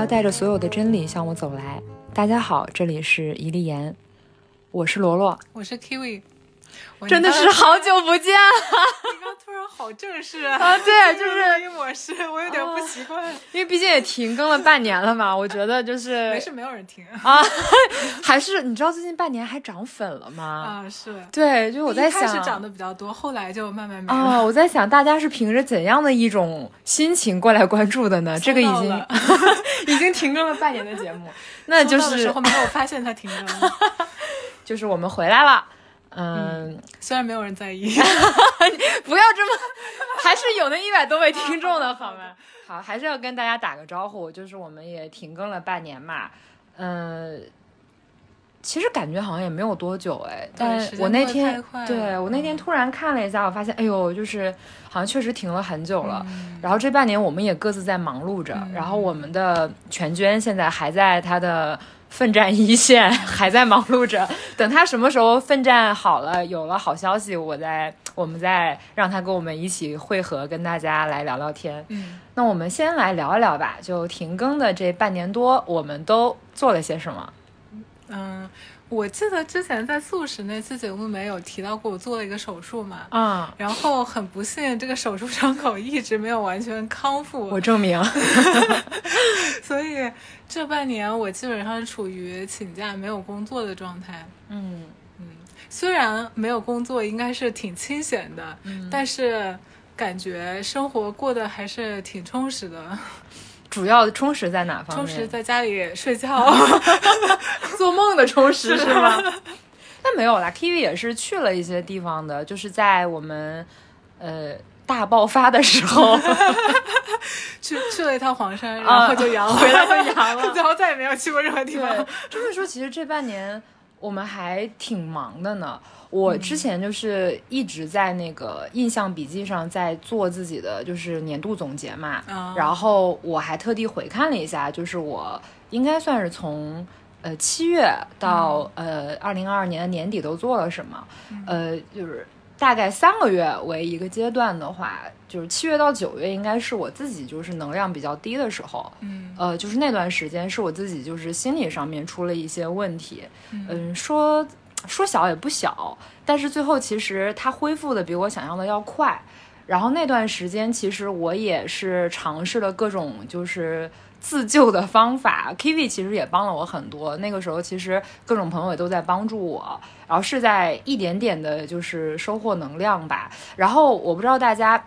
要带着所有的真理向我走来。大家好，这里是一粒言，我是罗罗，我是 Kiwi，真的是好久不见。你刚突然好正式啊！对，就是录音模式，我有点不习惯，因为毕竟也停更了半年了嘛。我觉得就 是没事，没有人听啊。还是你知道最近半年还涨粉了吗？啊，是对，就我在想，开始涨的比较多，后来就慢慢没了。啊，我在想大家是凭着怎样的一种心情过来关注的呢？这个已经已经停更了半年的节目，那就是时候没有发现它停更了，就是我们回来了。嗯，虽然没有人在意，不要这么，还是有那一百多位听众的好吗？好，还是要跟大家打个招呼，就是我们也停更了半年嘛，嗯，其实感觉好像也没有多久哎，但我那天对我那天突然看了一下，我发现哎呦，就是好像确实停了很久了。然后这半年我们也各自在忙碌着，然后我们的全娟现在还在她的。奋战一线，还在忙碌着。等他什么时候奋战好了，有了好消息，我再我们再让他跟我们一起汇合，跟大家来聊聊天。嗯，那我们先来聊一聊吧。就停更的这半年多，我们都做了些什么？嗯。我记得之前在素食那期节目里面有提到过，我做了一个手术嘛，啊，然后很不幸，这个手术伤口一直没有完全康复。我证明，所以这半年我基本上是处于请假没有工作的状态。嗯嗯，虽然没有工作应该是挺清闲的，嗯但是感觉生活过得还是挺充实的。主要充实在哪方面？充实在家里睡觉，做梦的充实是吗？那没有啦，Kiwi 也是去了一些地方的，就是在我们呃大爆发的时候，去去了一趟黄山，然后就阳了，回来就阳了，然后再也没有去过任何地方。就是说，其实这半年我们还挺忙的呢。我之前就是一直在那个印象笔记上在做自己的就是年度总结嘛，然后我还特地回看了一下，就是我应该算是从呃七月到呃二零二二年的年底都做了什么，呃就是大概三个月为一个阶段的话，就是七月到九月应该是我自己就是能量比较低的时候，嗯，呃就是那段时间是我自己就是心理上面出了一些问题，嗯说。说小也不小，但是最后其实它恢复的比我想象的要快。然后那段时间，其实我也是尝试了各种就是自救的方法。Kiwi 其实也帮了我很多。那个时候，其实各种朋友也都在帮助我，然后是在一点点的，就是收获能量吧。然后我不知道大家。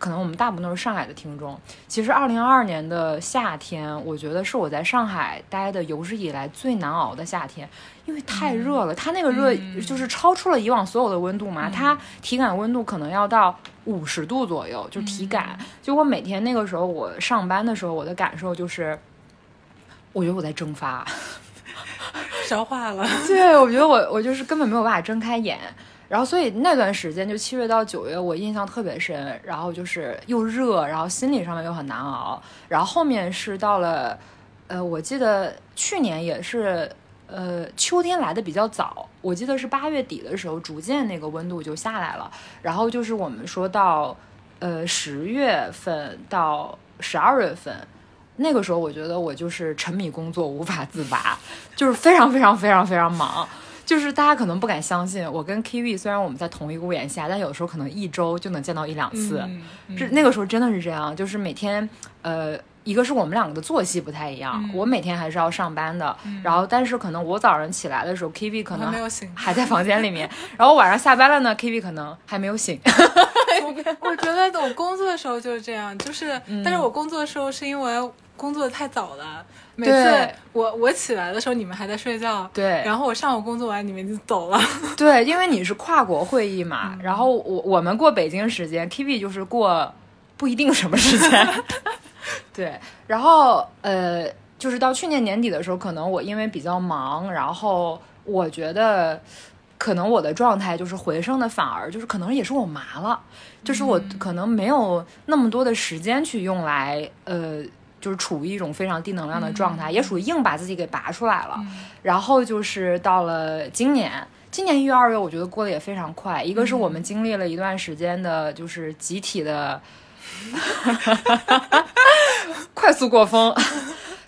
可能我们大部分都是上海的听众。其实，二零二二年的夏天，我觉得是我在上海待的有史以来最难熬的夏天，因为太热了。它那个热就是超出了以往所有的温度嘛，它体感温度可能要到五十度左右，就体感。就我每天那个时候我上班的时候，我的感受就是，我觉得我在蒸发，消化了。对，我觉得我我就是根本没有办法睁开眼。然后，所以那段时间就七月到九月，我印象特别深。然后就是又热，然后心理上面又很难熬。然后后面是到了，呃，我记得去年也是，呃，秋天来的比较早。我记得是八月底的时候，逐渐那个温度就下来了。然后就是我们说到，呃，十月份到十二月份，那个时候我觉得我就是沉迷工作无法自拔，就是非常非常非常非常忙。就是大家可能不敢相信，我跟 Kiwi 虽然我们在同一个屋檐下，但有时候可能一周就能见到一两次。是那个时候真的是这样，就是每天，呃，一个是我们两个的作息不太一样，我每天还是要上班的，然后但是可能我早上起来的时候，Kiwi 可能还在房间里面，然后晚上下班了呢，Kiwi 可能还没有醒。我 我觉得我工作的时候就是这样，就是，但是我工作的时候是因为工作的太早了。每次我我起来的时候，你们还在睡觉。对，然后我上午工作完，你们就走了。对，因为你是跨国会议嘛，然后我我们过北京时间 k v 就是过不一定什么时间。对，然后呃，就是到去年年底的时候，可能我因为比较忙，然后我觉得可能我的状态就是回升的，反而就是可能也是我麻了，就是我可能没有那么多的时间去用来呃。就是处于一种非常低能量的状态，也属于硬把自己给拔出来了。然后就是到了今年，今年一月二月，我觉得过得也非常快。一个是我们经历了一段时间的，就是集体的 快速过风。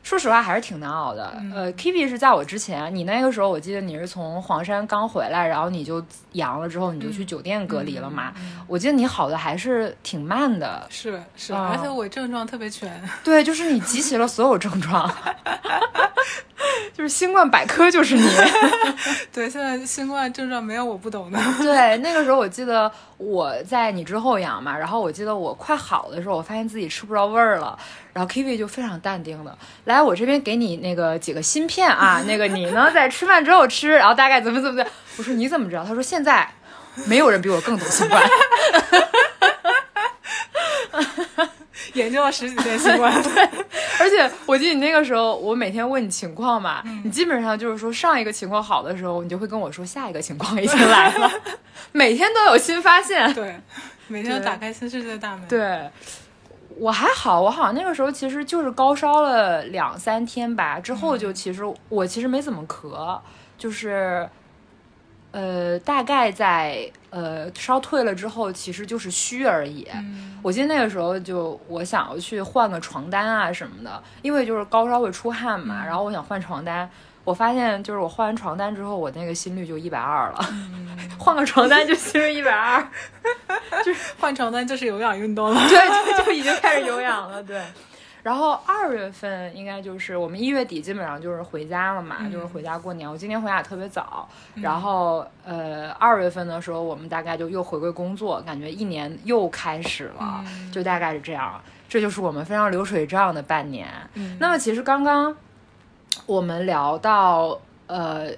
说实话还是挺难熬的。呃，Kivi 是在我之前，你那个时候我记得你是从黄山刚回来，然后你就阳了之后你就去酒店隔离了嘛。我记得你好的还是挺慢的，是是，而且我症状特别全。对，就是你集齐了所有症状，就是新冠百科就是你。对，现在新冠症状没有我不懂的。对，那个时候我记得我在你之后阳嘛，然后我记得我快好的时候，我发现自己吃不着味儿了。然后 Kivi 就非常淡定的来，我这边给你那个几个芯片啊，那个你呢在吃饭之后吃，然后大概怎么怎么的。我说你怎么知道？他说现在没有人比我更懂新冠，研究了十几年新冠。而且我记得你那个时候，我每天问你情况嘛，你基本上就是说上一个情况好的时候，你就会跟我说下一个情况已经来了，每天都有新发现。对，每天都打开新世界的大门。对。我还好，我好像那个时候其实就是高烧了两三天吧，之后就其实我其实没怎么咳，就是，呃，大概在呃烧退了之后，其实就是虚而已。我记得那个时候就我想要去换个床单啊什么的，因为就是高烧会出汗嘛，然后我想换床单。我发现，就是我换完床单之后，我那个心率就一百二了。换个床单就心率一百二，就是换床单就是有氧运动了。对，就就已经开始有氧了。对。然后二月份应该就是我们一月底基本上就是回家了嘛，就是回家过年。我今年回家特别早。然后呃，二月份的时候我们大概就又回归工作，感觉一年又开始了，就大概是这样。这就是我们非常流水账的半年。那么其实刚刚。我们聊到，呃，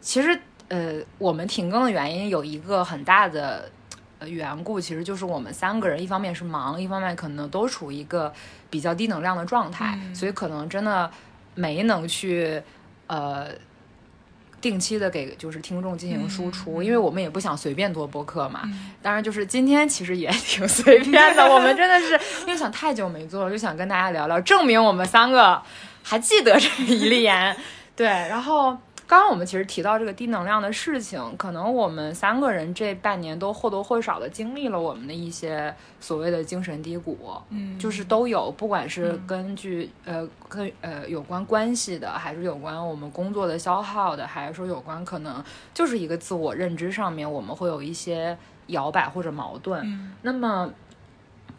其实，呃，我们停更的原因有一个很大的缘故，其实就是我们三个人，一方面是忙，一方面可能都处于一个比较低能量的状态，所以可能真的没能去，呃，定期的给就是听众进行输出，因为我们也不想随便做播客嘛。当然，就是今天其实也 挺随便的，我们真的是因为想太久没做了，就想跟大家聊聊，证明我们三个。还记得这一粒盐，对。然后刚刚我们其实提到这个低能量的事情，可能我们三个人这半年都或多或少的经历了我们的一些所谓的精神低谷，嗯，就是都有，不管是根据呃跟呃有关关系的，还是有关我们工作的消耗的，还是说有关可能就是一个自我认知上面，我们会有一些摇摆或者矛盾。嗯那么。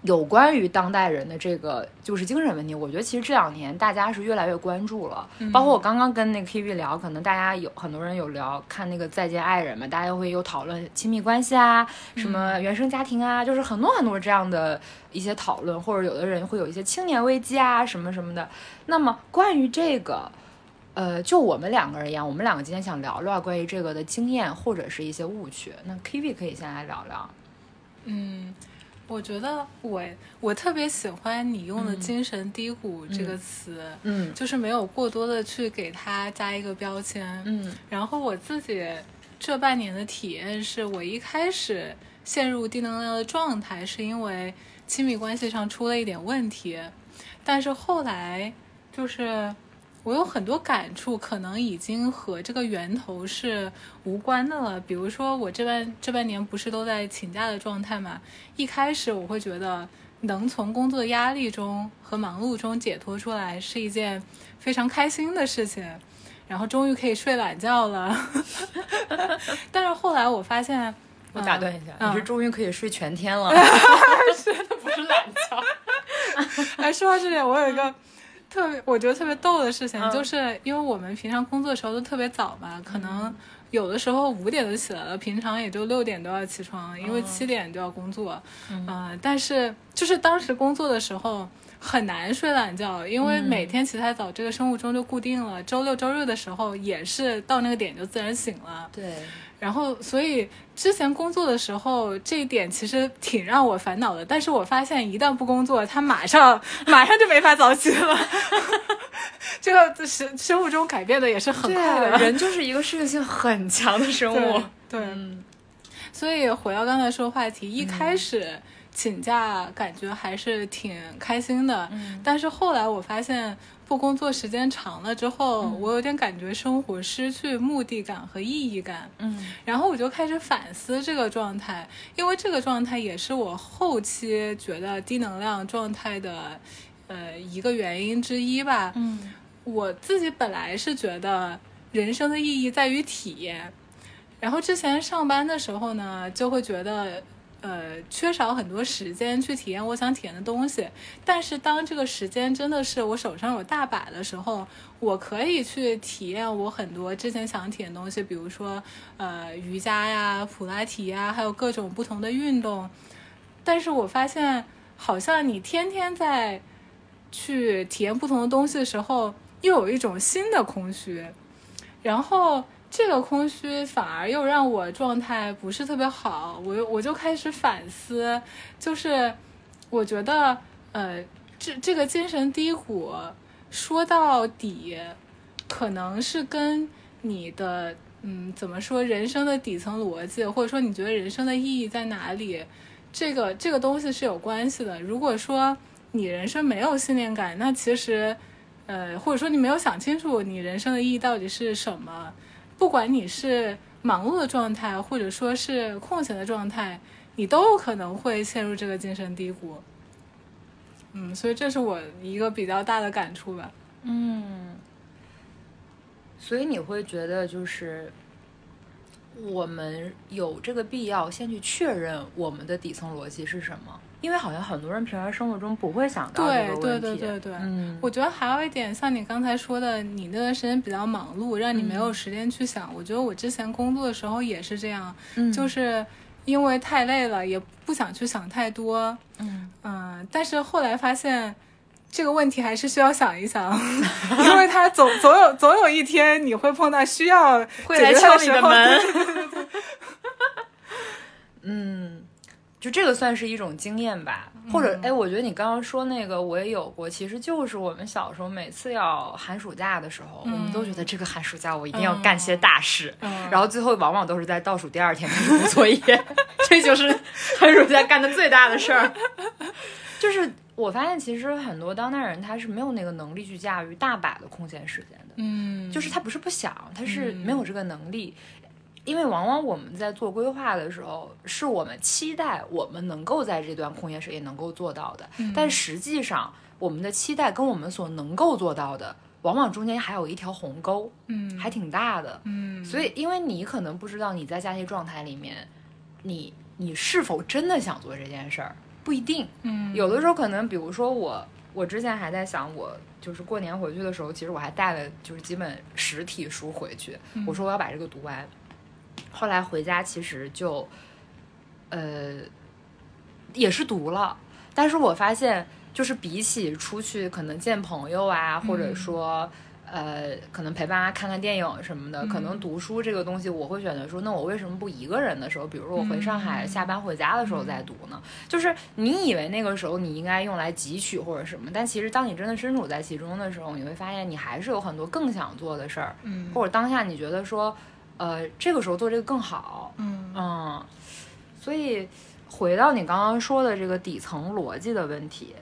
有关于当代人的这个就是精神问题，我觉得其实这两年大家是越来越关注了。包括我刚刚跟那个 K V 聊，可能大家有很多人有聊看那个再见爱人嘛，大家会有讨论亲密关系啊，什么原生家庭啊，就是很多很多这样的一些讨论，或者有的人会有一些青年危机啊什么什么的。那么关于这个，呃，就我们两个人而言，我们两个今天想聊聊关于这个的经验或者是一些误区。那 K V 可以先来聊聊，嗯。我觉得我我特别喜欢你用的“精神低谷”这个词，嗯，就是没有过多的去给它加一个标签，嗯。然后我自己这半年的体验是，我一开始陷入低能量的状态，是因为亲密关系上出了一点问题，但是后来就是。我有很多感触，可能已经和这个源头是无关的了。比如说，我这半这半年不是都在请假的状态嘛？一开始我会觉得能从工作压力中和忙碌中解脱出来是一件非常开心的事情，然后终于可以睡懒觉了。但是后来我发现，我打断一下，你是终于可以睡全天了，睡的不是懒觉。哎，说到这里，我有一个。特别，我觉得特别逗的事情，就是因为我们平常工作的时候都特别早嘛，可能有的时候五点就起来了，平常也就六点都要起床，因为七点就要工作。嗯，但是就是当时工作的时候很难睡懒觉，因为每天起太早，这个生物钟就固定了。周六周日的时候也是到那个点就自然醒了。对。然后，所以之前工作的时候，这一点其实挺让我烦恼的。但是我发现，一旦不工作，他马上马上就没法早起了。这个生生物钟改变的也是很快的，人就是一个适应性很强的生物。对，所以回到刚才说话题，一开始请假感觉还是挺开心的，但是后来我发现。不工作时间长了之后，我有点感觉生活失去目的感和意义感。嗯，然后我就开始反思这个状态，因为这个状态也是我后期觉得低能量状态的，呃，一个原因之一吧。嗯，我自己本来是觉得人生的意义在于体验，然后之前上班的时候呢，就会觉得。呃，缺少很多时间去体验我想体验的东西，但是当这个时间真的是我手上有大把的时候，我可以去体验我很多之前想体验的东西，比如说呃瑜伽呀、普拉提呀，还有各种不同的运动。但是我发现，好像你天天在去体验不同的东西的时候，又有一种新的空虚，然后。这个空虚反而又让我状态不是特别好，我我就开始反思，就是我觉得，呃，这这个精神低谷说到底，可能是跟你的，嗯，怎么说，人生的底层逻辑，或者说你觉得人生的意义在哪里，这个这个东西是有关系的。如果说你人生没有信念感，那其实，呃，或者说你没有想清楚你人生的意义到底是什么。不管你是忙碌的状态，或者说是空闲的状态，你都有可能会陷入这个精神低谷。嗯，所以这是我一个比较大的感触吧。嗯，所以你会觉得就是我们有这个必要先去确认我们的底层逻辑是什么。因为好像很多人平常生活中不会想到这个问题。对对对对对，嗯，我觉得还有一点，像你刚才说的，你那段时间比较忙碌，让你没有时间去想。我觉得我之前工作的时候也是这样，就是因为太累了，也不想去想太多。嗯嗯，但是后来发现这个问题还是需要想一想，因为他总 总有总有一天你会碰到需要会来敲你的门。嗯。就这个算是一种经验吧，或者哎，我觉得你刚刚说那个我也有过，其实就是我们小时候每次要寒暑假的时候，我们都觉得这个寒暑假我一定要干些大事，然后最后往往都是在倒数第二天开始做作业，这就是寒暑假干的最大的事儿。就是我发现其实很多当代人他是没有那个能力去驾驭大把的空闲时间的，嗯，就是他不是不想，他是没有这个能力。因为往往我们在做规划的时候，是我们期待我们能够在这段空闲时间能够做到的，但实际上我们的期待跟我们所能够做到的，往往中间还有一条鸿沟，嗯，还挺大的，嗯，所以因为你可能不知道你在假期状态里面，你你是否真的想做这件事儿，不一定，嗯，有的时候可能，比如说我，我之前还在想，我就是过年回去的时候，其实我还带了就是几本实体书回去，我说我要把这个读完。后来回家其实就，呃，也是读了，但是我发现就是比起出去可能见朋友啊，或者说呃，可能陪爸妈看看电影什么的，可能读书这个东西，我会选择说，那我为什么不一个人的时候，比如说我回上海下班回家的时候再读呢？就是你以为那个时候你应该用来汲取或者什么，但其实当你真的身处在其中的时候，你会发现你还是有很多更想做的事儿，嗯，或者当下你觉得说。呃，这个时候做这个更好，嗯嗯，所以回到你刚刚说的这个底层逻辑的问题，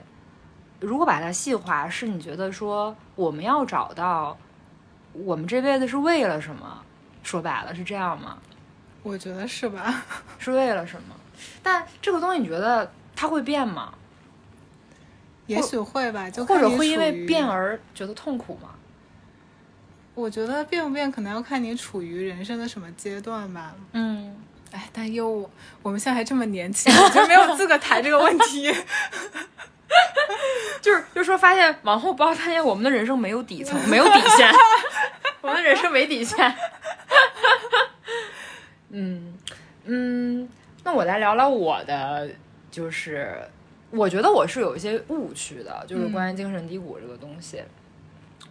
如果把它细化，是你觉得说我们要找到我们这辈子是为了什么？说白了是这样吗？我觉得是吧？是为了什么？但这个东西你觉得它会变吗？也许会吧，就或者会因为变而觉得痛苦吗？我觉得变不变可能要看你处于人生的什么阶段吧。嗯，哎，但又我们现在还这么年轻，我就没有资格谈这个问题。就是，就说发现往后不要发现我们的人生没有底层，没有底线，我们的人生没底线。嗯嗯，那我来聊聊我的，就是我觉得我是有一些误区的，就是关于精神低谷这个东西。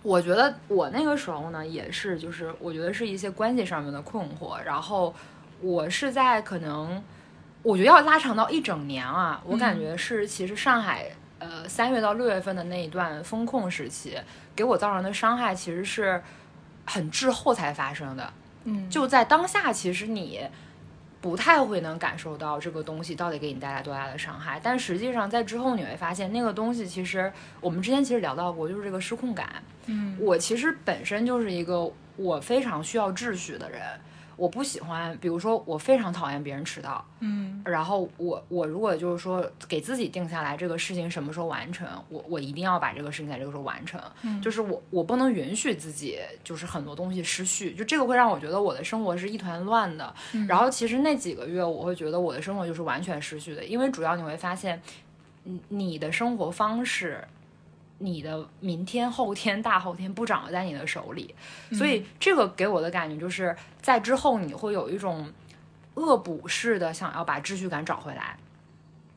我觉得我那个时候呢，也是，就是我觉得是一些关系上面的困惑。然后我是在可能，我觉得要拉长到一整年啊，我感觉是其实上海呃三月到六月份的那一段风控时期，给我造成的伤害其实是很滞后才发生的。嗯，就在当下，其实你。不太会能感受到这个东西到底给你带来多大的伤害，但实际上在之后你会发现，那个东西其实我们之前其实聊到过，就是这个失控感。嗯，我其实本身就是一个我非常需要秩序的人，我不喜欢，比如说我非常讨厌别人迟到，嗯然后我我如果就是说给自己定下来这个事情什么时候完成，我我一定要把这个事情在这个时候完成，嗯就是我我不能允许自己就是很多东西失序，就这个会让我觉得我的生活是一团乱的。嗯然后其实那几个月我会觉得我的生活就是完全失序的，因为主要你会发现，你你的生活方式。你的明天、后天、大后天不掌握在你的手里，所以这个给我的感觉就是在之后你会有一种恶补式的想要把秩序感找回来。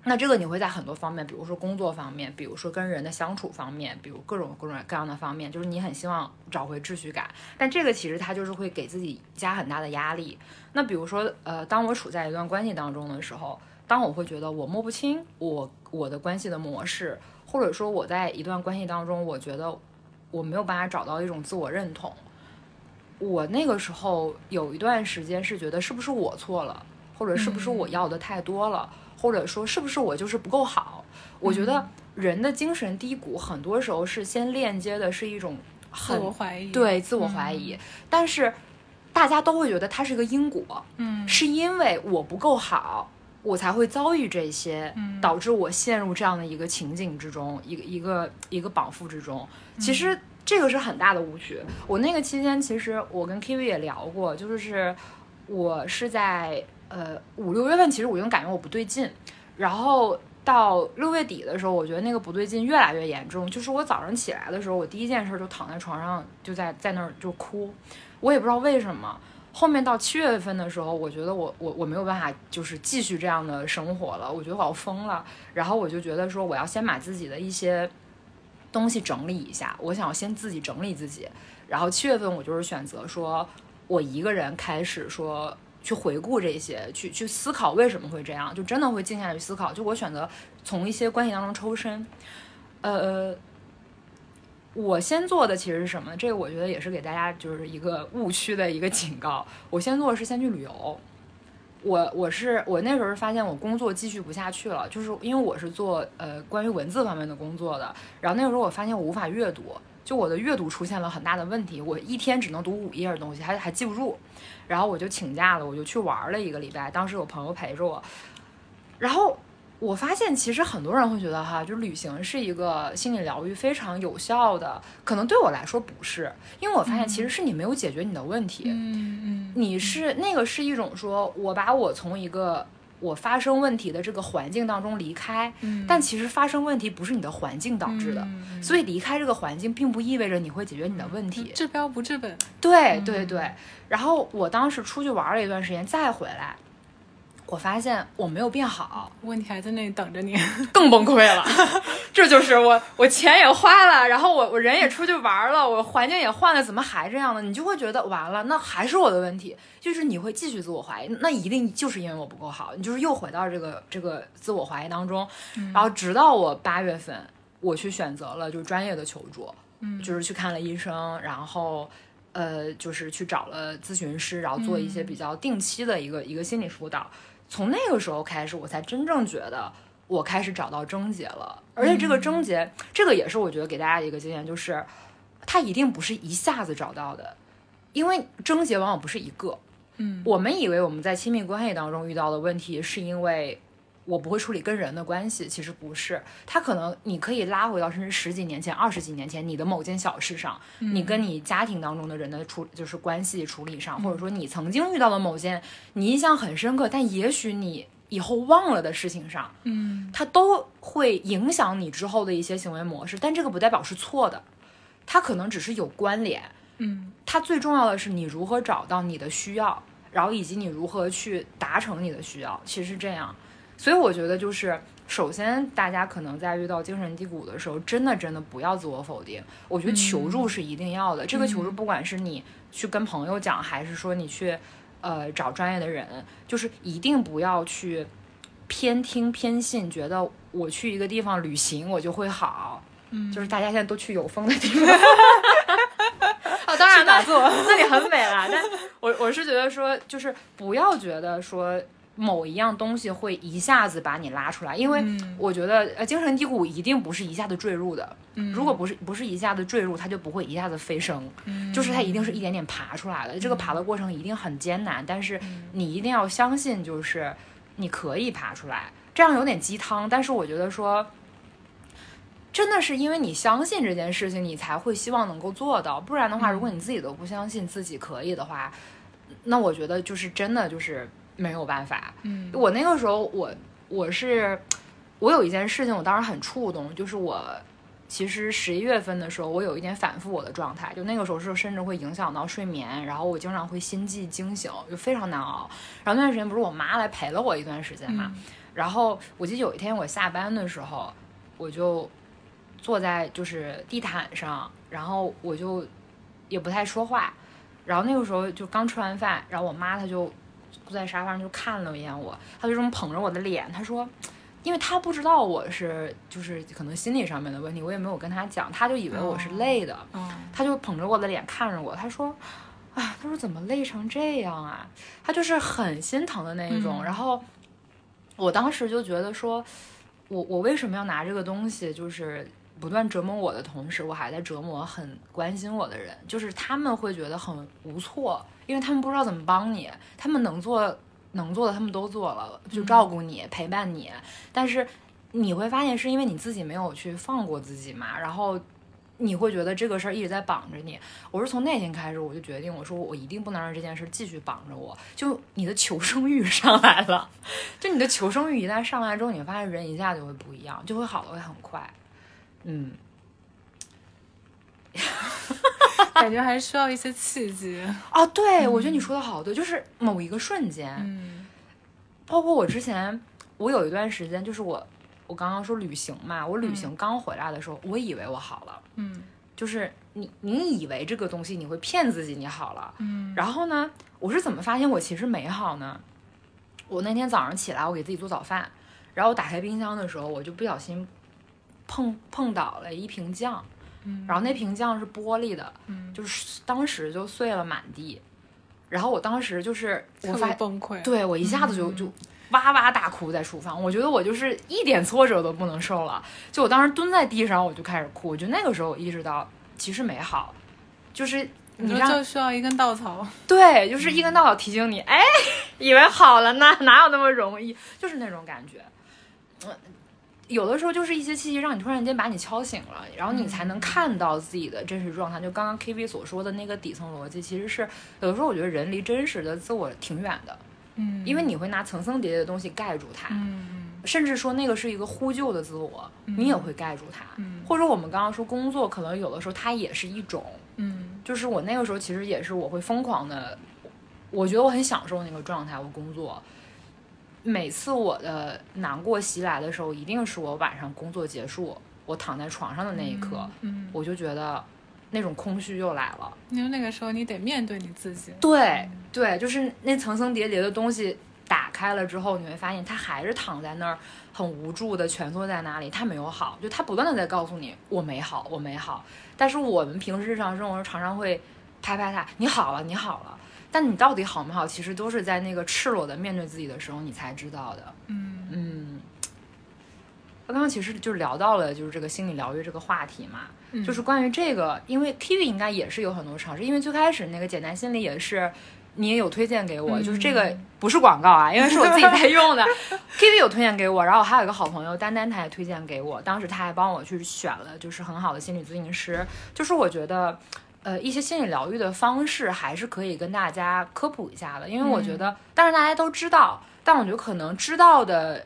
那这个你会在很多方面，比如说工作方面，比如说跟人的相处方面，比如各种各种各样的方面，就是你很希望找回秩序感。但这个其实它就是会给自己加很大的压力。那比如说，呃，当我处在一段关系当中的时候，当我会觉得我摸不清我我的关系的模式，或者说我在一段关系当中，我觉得我没有办法找到一种自我认同。我那个时候有一段时间是觉得是不是我错了，或者是不是我要的太多了，或者说是不是我就是不够好。我觉得人的精神低谷很多时候是先链接的是一种自很我怀疑，对自我怀疑，但是大家都会觉得它是一个因果，嗯是因为我不够好，我才会遭遇这些，嗯导致我陷入这样的一个情景之中，一个一个一个绑缚之中。其实这个是很大的误区。我那个期间，其实我跟 Kiwi 也聊过，就是我是在呃五六月份，其实我已经感觉我不对劲，然后。到六月底的时候，我觉得那个不对劲越来越严重。就是我早上起来的时候，我第一件事就躺在床上，就在在那儿就哭。我也不知道为什么。后面到七月份的时候，我觉得我我我没有办法，就是继续这样的生活了。我觉得我要疯了。然后我就觉得说，我要先把自己的一些东西整理一下，我想要先自己整理自己。然后七月份我就是选择说，我一个人开始说去回顾这些，去去思考为什么会这样，就真的会静下来去思考。就我选择从一些关系当中抽身，呃。我先做的其实是什么呢？这个我觉得也是给大家就是一个误区的一个警告。我先做的是先去旅游。我我是我那时候发现我工作继续不下去了，就是因为我是做呃关于文字方面的工作的。然后那个时候我发现我无法阅读，就我的阅读出现了很大的问题，我一天只能读五页的东西，还还记不住。然后我就请假了，我就去玩了一个礼拜。当时有朋友陪着我，然后我发现其实很多人会觉得哈，就旅行是一个心理疗愈非常有效的，可能对我来说不是，因为我发现其实是你没有解决你的问题，嗯嗯，你是那个是一种说我把我从一个我发生问题的这个环境当中离开，嗯。但其实发生问题不是你的环境导致的，嗯所以离开这个环境并不意味着你会解决你的问题。治标不治本，对对对，然后我当时出去玩了一段时间，再回来，我发现我没有变好，问题还在那里等着你。更崩溃了。这就是我，我钱也花了，然后我我人也出去玩了，我环境也换了，怎么还这样呢？你就会觉得完了，那还是我的问题，就是你会继续自我怀疑，那一定就是因为我不够好，你就是又回到这个这个自我怀疑当中，然后直到我八月份，我去选择了就是专业的求助，嗯就是去看了医生，然后。呃，就是去找了咨询师，然后做一些比较定期的一个、一个心理辅导。从那个时候开始，我才真正觉得我开始找到症结了。而且这个症结，这个也是我觉得给大家的一个经验，就是它一定不是一下子找到的，因为症结往往不是一个。嗯我们以为我们在亲密关系当中遇到的问题，是因为我不会处理跟人的关系，其实不是。它可能你可以拉回到甚至十几年前、二十几年前，你的某件小事上，你跟你家庭当中的人的处就是关系处理上，或者说你曾经遇到了某件你印象很深刻，但也许你以后忘了的事情上，嗯它都会影响你之后的一些行为模式。但这个不代表是错的，它可能只是有关联。嗯它最重要的是你如何找到你的需要，然后以及你如何去达成你的需要，其实是这样。所以我觉得就是，首先大家可能在遇到精神低谷的时候，真的真的不要自我否定。我觉得求助是一定要的。这个求助不管是你去跟朋友讲，还是说你去呃找专业的人，就是一定不要去偏听偏信，觉得我去一个地方旅行我就会好。嗯，就是大家现在都去有风的地方。哦，当然去打那那里很美啦。但 我我是觉得说，就是不要觉得说某一样东西会一下子把你拉出来，因为嗯。我觉得呃精神低谷一定不是一下子坠入的，嗯。如果不是不是一下子坠入，它就不会一下子飞升，嗯。就是它一定是一点点爬出来的。这个爬的过程一定很艰难，但是嗯。你一定要相信，就是你可以爬出来。这样有点鸡汤，但是我觉得说，真的是因为你相信这件事情，你才会希望能够做到。不然的话，嗯。如果你自己都不相信自己可以的话，那我觉得就是真的就是没有办法。嗯我那个时候我我是我有一件事情，我当时很触动，就是我其实十一月份的时候，我有一点反复我的状态，就那个时候是甚至会影响到睡眠，然后我经常会心悸惊醒，就非常难熬。然后那段时间不是我妈来陪了我一段时间嘛，然后我记得有一天我下班的时候，我就坐在就是地毯上，然后我就也不太说话，然后那个时候就刚吃完饭，然后我妈她就坐在沙发上就看了一眼我，他就这么捧着我的脸，他说。因为他不知道我是就是可能心理上面的问题，我也没有跟他讲，他就以为我是累的，嗯她就捧着我的脸看着我，他说：“啊，他说怎么累成这样啊？”他就是很心疼的那一种。嗯然后我当时就觉得说，我我为什么要拿这个东西，就是不断折磨我的同时，我还在折磨很关心我的人，就是他们会觉得很无措，因为他们不知道怎么帮你，他们能做能做的他们都做了，就照顾你、陪伴你，但是你会发现是因为你自己没有去放过自己嘛，然后。你会觉得这个事儿一直在绑着你。我是从那天开始，我就决定，我说我一定不能让这件事继续绑着我。就你的求生欲 上来了，就你的求生欲一旦上来之后，你会发现人一下就会不一样，就会好的会很快。嗯，感觉还是需要一些契机。哦，对，我觉得你说的好对，就是某一个瞬间，嗯。包括我之前，我有一段时间，就是我，我刚刚说旅行嘛，我旅行刚回来的时候，我以为我好了，嗯。就是你你以为这个东西你会骗自己你好了，嗯。然后呢，我是怎么发现我其实没好呢？我那天早上起来，我给自己做早饭，然后我打开冰箱的时候，我就不小心碰碰倒了一瓶酱，嗯然后那瓶酱是玻璃的，嗯，就是当时就碎了满地，然后我当时就是我特发别崩溃。对我一下子就嗯就哇哇大哭在厨房，我觉得我就是一点挫折都不能受了。就我当时蹲在地上，我就开始哭。我觉得那个时候我意识到，其实没好，就是你就需要一根稻草。对，就是一根稻草提醒你，哎，以为好了呢，哪有那么容易？就是那种感觉。嗯，有的时候就是一些契机让你突然间把你敲醒了，然后你才能看到自己的真实状态。就刚刚 K V 所说的那个底层逻辑，其实是有的时候我觉得人离真实的自我挺远的。嗯因为你会拿层层叠叠的东西盖住它，嗯甚至说那个是一个呼救的自我，你也会盖住它。嗯或者我们刚刚说工作，可能有的时候它也是一种，嗯就是我那个时候其实也是我会疯狂的，我觉得我很享受那个状态，我工作。每次我的难过袭来的时候，一定是我晚上工作结束，我躺在床上的那一刻，嗯，我就觉得那种空虚又来了。因为那个时候你得面对你自己。对对，就是那层层叠叠的东西打开了之后，你会发现他还是躺在那儿，很无助的蜷缩在那里，他没有好，就他不断的在告诉你我没好，我没好。但是我们平时日常生活中常常会拍拍他，你好了，你好了。但你到底好没好，其实都是在那个赤裸的面对自己的时候，你才知道的。嗯。嗯，刚刚其实就聊到了就是这个心理疗愈这个话题嘛，嗯。就是关于这个，因为 Kiwi 应该也是有很多尝试，因为最开始那个简单心理也是你也有推荐给我，嗯。就是这个不是广告啊，因为是我自己在用的，Kiwi 有推荐给我，然后我还有一个好朋友丹丹，他也推荐给我，当时他还帮我去选了就是很好的心理咨询师，就是我觉得。呃，一些心理疗愈的方式还是可以跟大家科普一下的，因为我觉得，当然大家都知道，但我觉得可能知道的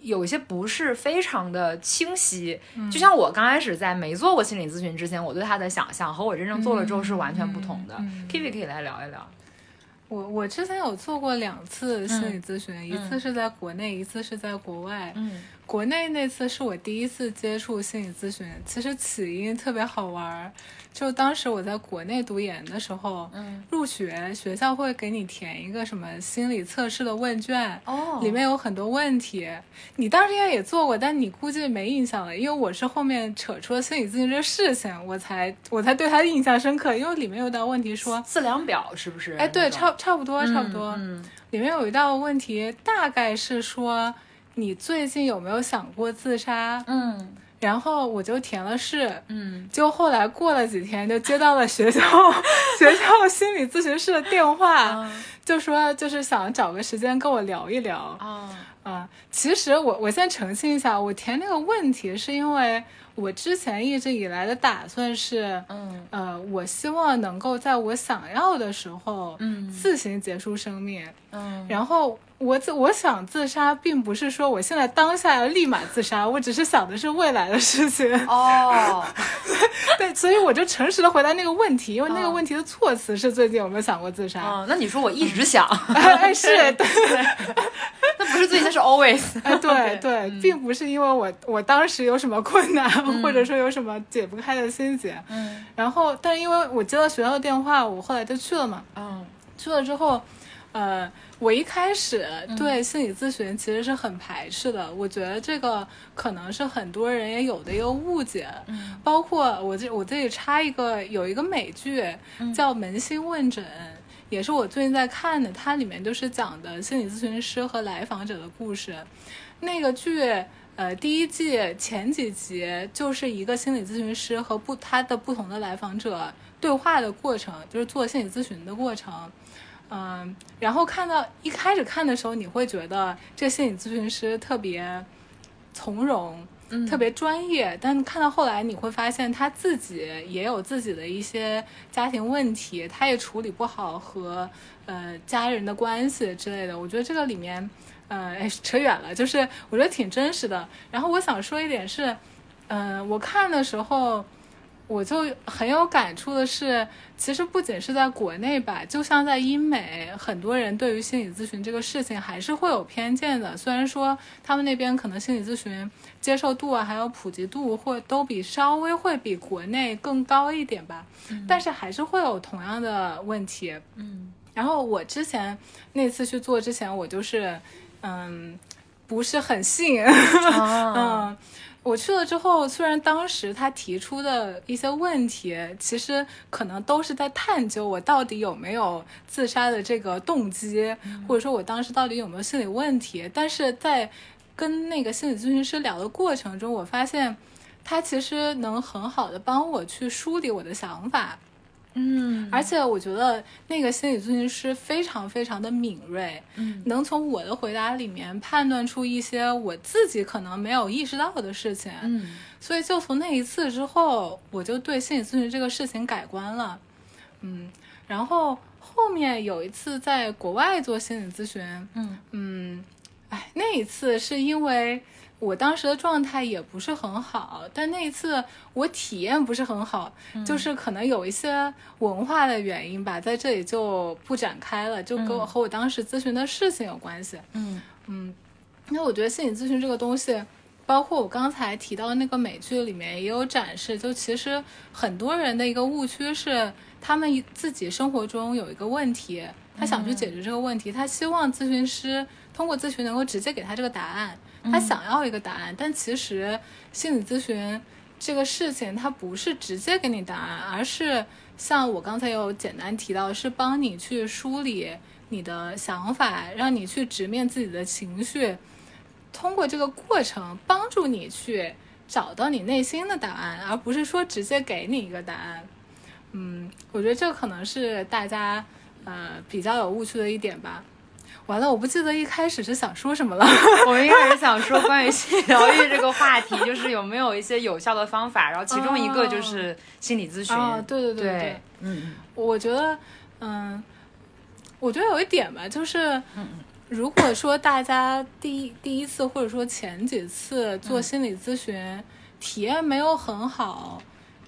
有一些不是非常的清晰。就像我刚开始在没做过心理咨询之前，我对他的想象和我真正做了之后是完全不同的。嗯嗯 Kiwi 可以来聊一聊。我我之前有做过两次心理咨询，一次嗯是在国内，一次是在国外。嗯国内那次是我第一次接触心理咨询，其实起因特别好玩儿。就当时我在国内读研的时候，嗯，入学学校会给你填一个什么心理测试的问卷，哦里面有很多问题。你当时应该也做过，但你估计没印象了，因为我是后面扯出了心理咨询这个事情，我才我才对它印象深刻，因为里面有道问题说，测量表是不是？哎，对，差差不多，差不多。嗯里面有一道问题，大概是说你最近有没有想过自杀？嗯然后我就填了是，嗯就后来过了几天，就接到了学校 学校心理咨询室的电话，嗯就说就是想找个时间跟我聊一聊。啊啊，其实我我先澄清一下，我填那个问题是因为我之前一直以来的打算是，嗯呃，我希望能够在我想要的时候，嗯自行结束生命。嗯然后我自我想自杀，并不是说我现在当下要立马自杀，我只是想的是未来的事情。哦，对，所以我就诚实的回答那个问题，因为那个嗯问题的措辞是最近有没有想过自杀？嗯，那你说我一直想，哎，是 对，那不是最近，那是 always。哎，对对，并不是因为我我当时有什么困难，或者说有什么解不开的心结。嗯然后，但因为我接到学校的电话，我后来就去了嘛。嗯去了之后，呃，我一开始对心理咨询其实是很排斥的。我觉得这个可能是很多人也有的一个误解。嗯包括我这我这里插一个，有一个美剧叫《扪心问诊》。也是我最近在看的，它里面就是讲的心理咨询师和来访者的故事。那个剧，呃，第一季前几集就是一个心理咨询师和不他的不同的来访者对话的过程，就是做心理咨询的过程。嗯，然后看到一开始看的时候，你会觉得这心理咨询师特别从容，嗯特别专业，但看到后来你会发现他自己也有自己的一些家庭问题，他也处理不好和呃家人的关系之类的。我觉得这个里面，呃，哎，扯远了，就是我觉得挺真实的。然后我想说一点是，嗯、我看的时候。我就很有感触的是，其实不仅是在国内吧，就像在英美，很多人对于心理咨询这个事情还是会有偏见的。虽然说他们那边可能心理咨询接受度啊，还有普及度会都比稍微会比国内更高一点吧，但是还是会有同样的问题。嗯然后我之前那次去做之前，我就是嗯不是很信，啊嗯，我去了之后，虽然当时他提出的一些问题，其实可能都是在探究我到底有没有自杀的这个动机，或者说我当时到底有没有心理问题。但是在跟那个心理咨询师聊的过程中，我发现他其实能很好的帮我去梳理我的想法。嗯而且我觉得那个心理咨询师非常非常的敏锐，嗯能从我的回答里面判断出一些我自己可能没有意识到的事情。嗯所以就从那一次之后，我就对心理咨询这个事情改观了。嗯，然后后面有一次在国外做心理咨询，嗯嗯，哎，那一次是因为我当时的状态也不是很好，但那一次我体验不是很好，就是可能有一些文化的原因吧，在这里就不展开了，就跟我嗯。和我当时咨询的事情有关系。嗯。嗯，那我觉得心理咨询这个东西，包括我刚才提到的那个美剧里面也有展示，就其实很多人的一个误区是，他们自己生活中有一个问题，他想去解决这个问题，他希望咨询师通过咨询能够直接给他这个答案，他想要一个答案，但其实心理咨询这个事情，它不是直接给你答案，而是像我刚才有简单提到，是帮你去梳理你的想法，让你去直面自己的情绪，通过这个过程帮助你去找到你内心的答案，而不是说直接给你一个答案。嗯，我觉得这可能是大家呃比较有误区的一点吧。完了，我不记得一开始是想说什么了。我们一开始想说关于心理疗愈这个话题，就是有没有一些有效的方法，然后其中一个就是心理咨询。啊，对对对对对，嗯我觉得，嗯，我觉得有一点吧，就是，如果说大家第一第一次或者说前几次做心理咨询，体验没有很好，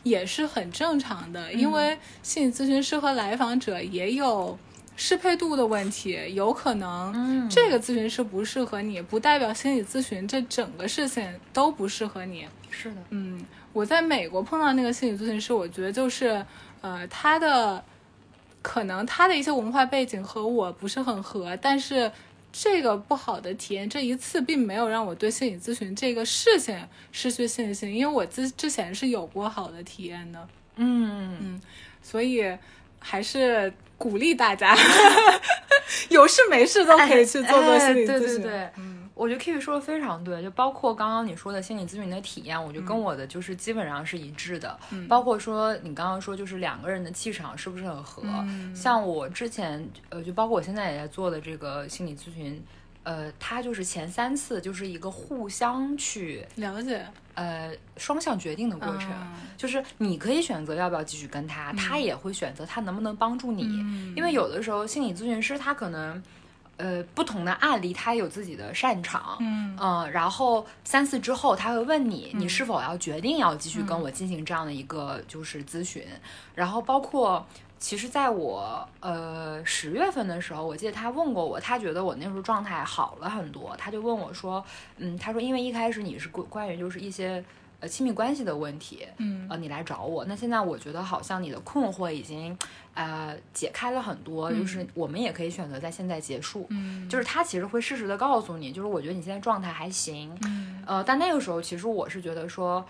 也是很正常的，因为心理咨询师和来访者也有。适配度的问题，有可能嗯。这个咨询师不适合你，不代表心理咨询这整个事情都不适合你。是的，嗯，我在美国碰到那个心理咨询师，我觉得就是，呃，他的可能他的一些文化背景和我不是很合，但是这个不好的体验，这一次并没有让我对心理咨询这个事情失去信心，因为我之之前是有过好的体验的，嗯。嗯所以还是鼓励大家，有事没事都可以去做做心理咨询。哎对对对，嗯我觉得 K 说的非常对，就包括刚刚你说的心理咨询的体验，我觉得跟我的就是基本上是一致的。嗯包括说你刚刚说就是两个人的气场是不是很合？嗯像我之前呃，就包括我现在也在做的这个心理咨询，呃，他就是前三次就是一个互相去了解呃双向决定的过程。嗯就是你可以选择要不要继续跟他，他也会选择他能不能帮助你。嗯因为有的时候心理咨询师他可能，呃，不同的案例他有自己的擅长，嗯嗯，然后三次之后他会问你，你是否要决定要继续跟我进行这样的一个就是咨询，然后包括。其实，在我呃十月份的时候，我记得他问过我，他觉得我那时候状态好了很多，他就问我说，嗯，他说因为一开始你是关关于就是一些呃亲密关系的问题，嗯呃，你来找我。那现在我觉得好像你的困惑已经呃解开了很多，就是我们也可以选择在现在结束。嗯就是他其实会适时的告诉你，就是我觉得你现在状态还行，嗯呃，但那个时候其实我是觉得说，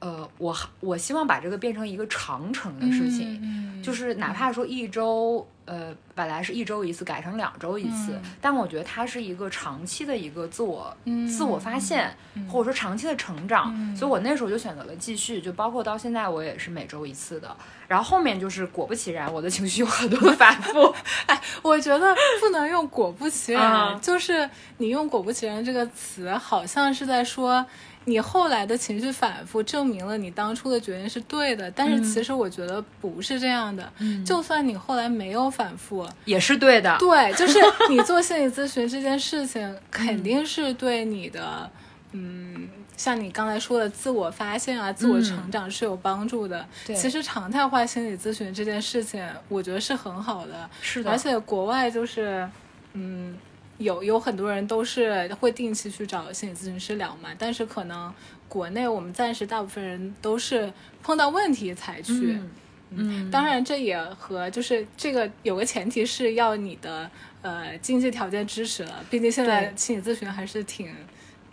呃，我我希望把这个变成一个长程的事情，嗯就是哪怕说一周，呃，本来是一周一次，改成两周一次，嗯。但我觉得它是一个长期的一个自我、嗯自我发现，或者说长期的成长，嗯。所以我那时候就选择了继续，就包括到现在我也是每周一次的，然后后面就是果不其然，我的情绪有很多的反复，哎我觉得不能用“果不其然”，嗯。就是你用“果不其然”这个词，好像是在说你后来的情绪反复证明了你当初的决定是对的。但是其实我觉得不是这样的，就算你后来没有反复，也是对的，对，就是你做心理咨询这件事情，肯定是对你的，嗯。像你刚才说的自我发现啊、自我成长是有帮助的。对其实常态化心理咨询这件事情，我觉得是很好的。是的，而且国外就是，嗯，有有很多人都是会定期去找心理咨询师聊嘛，但是可能国内我们暂时大部分人都是碰到问题才去。嗯嗯，当然，这也和就是这个有个前提是要你的呃经济条件支持了，毕竟现在心理咨询还是挺。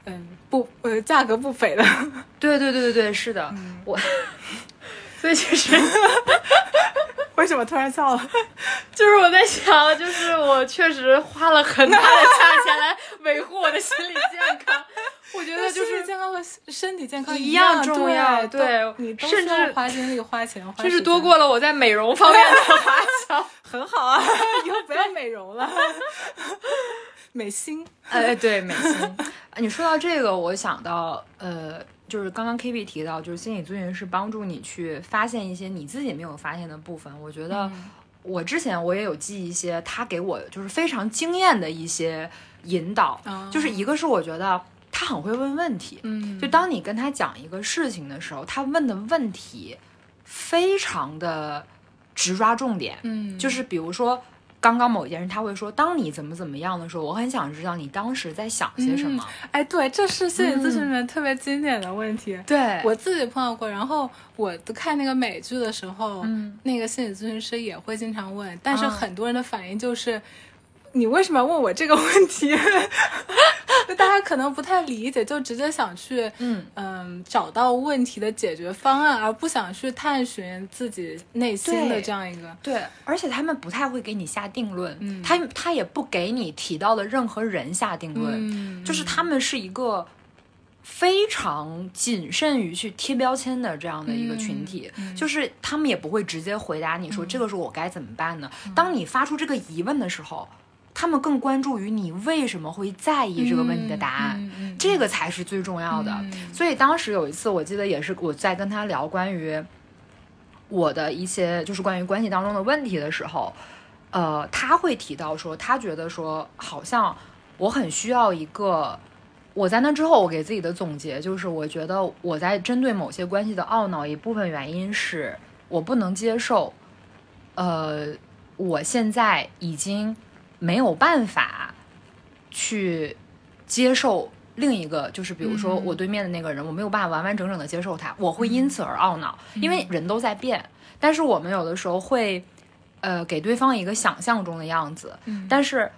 嗯，不，呃，价格不菲的。对对对对对，是的，我，所以其实 为什么突然笑了？就是我在想，就是我确实花了很大的价钱来维护我的心理健康，我觉得就是健康和身体健康一样样重要对对你都甚至花精力、花钱、花甚至多过了我在美容方面的花销。很好啊，以后不要美容了，美心。哎，对，美心。你说到这个，我想到，呃，就是刚刚 K B 提到，就是心理咨询是帮助你去发现一些你自己没有发现的部分。我觉得我之前我也有记一些他给我就是非常惊艳的一些引导，嗯就是一个是我觉得他很会问问题，嗯就当你跟他讲一个事情的时候，他问的问题非常的直抓重点，嗯，就是比如说。刚刚某一件事，他会说：“当你怎么怎么样的时候，我很想知道你当时在想些什么。哎，对，这是心理咨询里面特别经典的问题。对我自己碰到过，然后我看那个美剧的时候，嗯那个心理咨询师也会经常问，但是啊很多人的反应就是。你为什么要问我这个问题？就大家可能不太理解，就直接想去嗯嗯找到问题的解决方案，而不想去探寻自己内心的这样一个。对，而且他们不太会给你下定论，嗯他他也不给你提到的任何人下定论，嗯就是他们是一个非常谨慎于去贴标签的这样的一个群体，嗯就是他们也不会直接回答你说、这个时候我该怎么办呢？当你发出这个疑问的时候，他们更关注于你为什么会在意这个问题的答案，嗯嗯嗯这个才是最重要的。嗯所以当时有一次，我记得也是我在跟他聊关于我的一些就是关于关系当中的问题的时候，呃，他会提到说，他觉得说好像我很需要一个。我在那之后，我给自己的总结就是，我觉得我在针对某些关系的懊恼，一部分原因是我不能接受，呃，我现在已经没有办法去接受另一个，就是比如说嗯。我对面的那个人，我没有办法完完整整的接受他，我会因此而懊恼，因为人都在变。但是我们有的时候会，呃，给对方一个想象中的样子，嗯。但是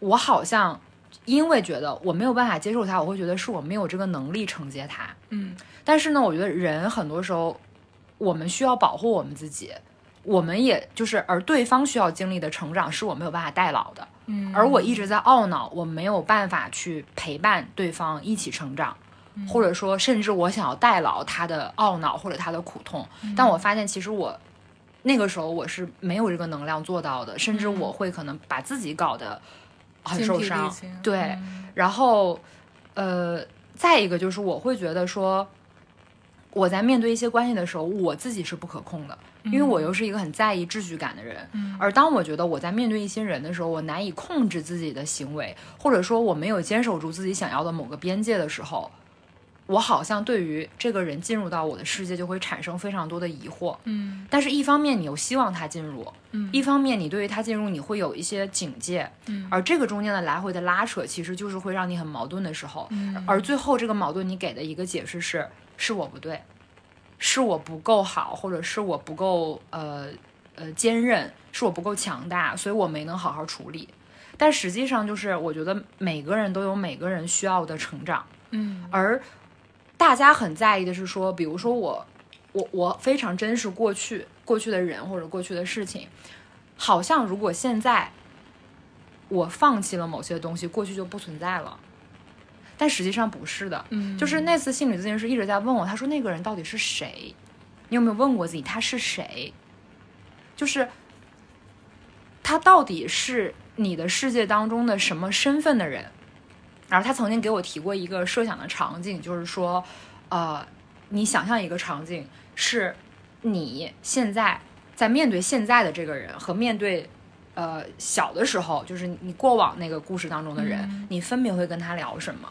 我好像因为觉得我没有办法接受他，我会觉得是我没有这个能力承接他。嗯。但是呢，我觉得人很多时候，我们需要保护我们自己，我们也就是，而对方需要经历的成长是我没有办法代劳的，嗯，而我一直在懊恼，我没有办法去陪伴对方一起成长，或者说，甚至我想要代劳他的懊恼或者他的苦痛，但我发现其实我。那个时候我是没有这个能量做到的，甚至我会可能把自己搞得很受伤。对，嗯。然后，呃，再一个就是我会觉得说，我在面对一些关系的时候，我自己是不可控的，因为我又是一个很在意秩序感的人。嗯而当我觉得我在面对一些人的时候，我难以控制自己的行为，或者说我没有坚守住自己想要的某个边界的时候，我好像对于这个人进入到我的世界就会产生非常多的疑惑。嗯但是，一方面你又希望他进入，嗯一方面你对于他进入你会有一些警戒，嗯而这个中间的来回的拉扯，其实就是会让你很矛盾的时候。嗯而最后这个矛盾，你给的一个解释是：是我不对，是我不够好，或者是我不够呃呃坚韧，是我不够强大，所以我没能好好处理。但实际上，就是我觉得每个人都有每个人需要的成长，嗯而大家很在意的是说，比如说我，我我非常珍视过去过去的人或者过去的事情，好像如果现在我放弃了某些东西，过去就不存在了。但实际上不是的，嗯，就是那次心理咨询师一直在问我，他说那个人到底是谁？你有没有问过自己他是谁？就是他到底是你的世界当中的什么身份的人？然后他曾经给我提过一个设想的场景，就是说，呃，你想象一个场景，是你现在在面对现在的这个人和面对。呃，小的时候，就是你过往那个故事当中的人，嗯你分别会跟他聊什么？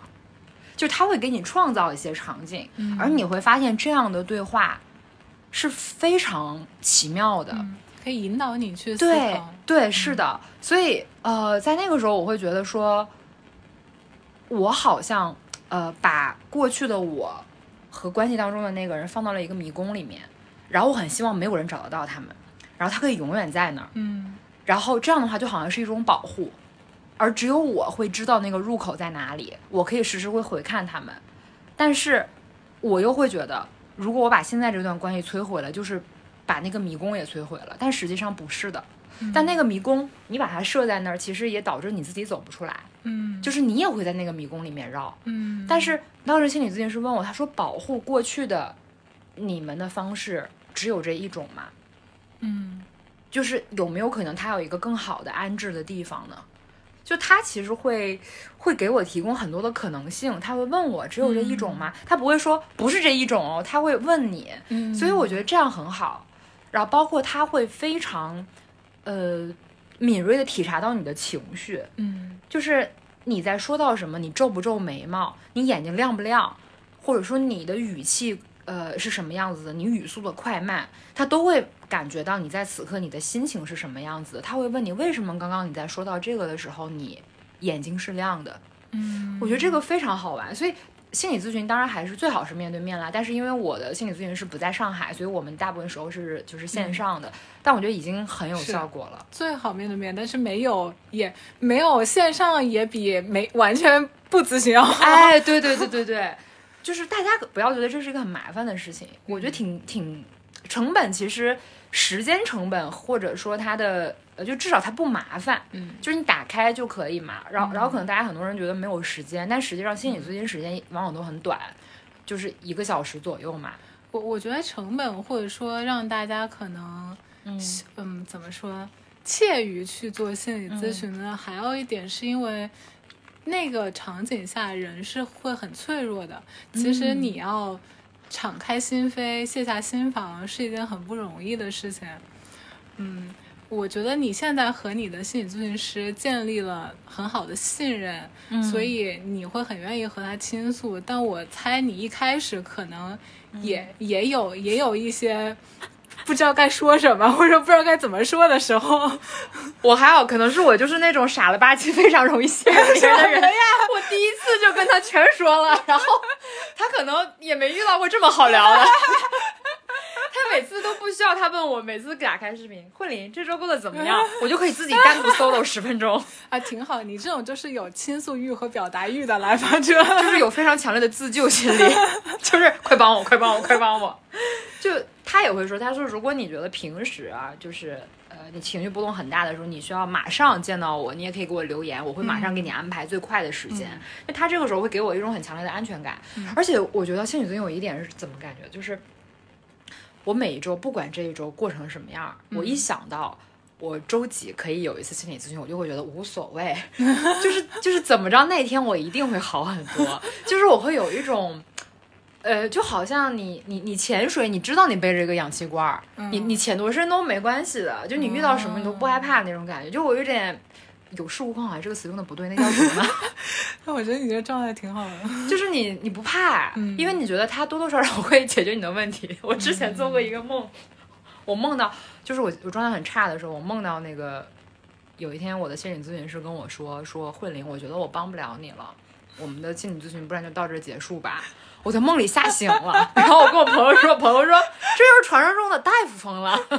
就是他会给你创造一些场景，嗯而你会发现这样的对话是非常奇妙的。嗯可以引导你去思考。对，是的。所以呃，在那个时候，我会觉得说，我好像呃把过去的我和关系当中的那个人放到了一个迷宫里面，然后我很希望没有人找得到他们，然后他可以永远在那儿。嗯然后这样的话就好像是一种保护，而只有我会知道那个入口在哪里，我可以时时会回看他们。但是我又会觉得，如果我把现在这段关系摧毁了，就是把那个迷宫也摧毁了。但实际上不是的，但那个迷宫你把它设在那儿，其实也导致你自己走不出来，嗯就是你也会在那个迷宫里面绕。嗯，但是当时心理咨询师问我，他说保护过去的你们的方式只有这一种吗？嗯就是有没有可能他有一个更好的安置的地方呢？就他其实会会给我提供很多的可能性，他会问我只有这一种吗？他不会说不是这一种哦，他会问你，嗯，所以我觉得这样很好。然后包括他会非常呃敏锐的体察到你的情绪，嗯就是你在说到什么，你皱不皱眉毛，你眼睛亮不亮，或者说你的语气呃是什么样子的，你语速的快慢，他都会感觉到你在此刻你的心情是什么样子的。他会问你为什么刚刚你在说到这个的时候，你眼睛是亮的。嗯，我觉得这个非常好玩，所以。心理咨询当然还是最好是面对面啦，但是因为我的心理咨询师不在上海，所以我们大部分时候是就是线上的，但我觉得已经很有效果了。最好面对面，但是没有也没有线上也比没完全不咨询要好。哎，对对对对对，就是大家不要觉得这是一个很麻烦的事情，我觉得挺挺成本，其实时间成本或者说它的呃，就至少它不麻烦，嗯就是你打开就可以嘛。然后然后可能大家很多人觉得没有时间，但实际上心理咨询时间往往都很短，就是一个小时左右嘛。我我觉得成本或者说让大家可能嗯嗯怎么说怯于去做心理咨询呢，还有一点是因为那个场景下人是会很脆弱的。其实嗯你要敞开心扉、卸下心防是一件很不容易的事情。嗯，我觉得你现在和你的心理咨询师建立了很好的信任，嗯所以你会很愿意和他倾诉。但我猜你一开始可能也、也有也有一些不不知道该说什么，或者不知道该怎么说的时候，我还好，可能是我就是那种傻了吧唧、非常容易信任别人的人。我第一次就跟他全说了，然后他可能也没遇到过这么好聊的。他每次都不需要他问我，每次打开视频，慧琳这周过得怎么样，我就可以自己单独 solo 十分钟，啊，挺好。你这种就是有倾诉欲和表达欲的来访者，就是有非常强烈的自救心理，就是快帮我，快帮我，快帮我。就他也会说，他说如果你觉得平时啊，就是呃你情绪波动很大的时候，你需要马上见到我，你也可以给我留言，我会马上给你安排最快的时间。那、他这个时候会给我一种很强烈的安全感，而且我觉得心理咨询有一点是怎么感觉，就是我每一周不管这一周过成什么样，我一想到。我周几可以有一次心理咨询，我就会觉得无所谓，就是就是怎么着那天我一定会好很多，就是我会有一种，呃，就好像你你你潜水，你知道你背着一个氧气罐儿，你你潜多深都没关系的，就你遇到什么你都不害怕那种感觉，就我有点有恃无恐啊，这个词用的不对，那叫什么呢？那我觉得你这状态挺好的，就是你你不怕，因为你觉得它多多少少会解决你的问题。我之前做过一个梦，我梦到就是我我状态很差的时候，我梦到那个有一天我的心理咨询师跟我说说慧玲，我觉得我帮不了你了，我们的心理咨询不然就到这儿结束吧。我在梦里吓醒了，然后我跟我朋友说，朋友说这就是传说中的大夫疯了，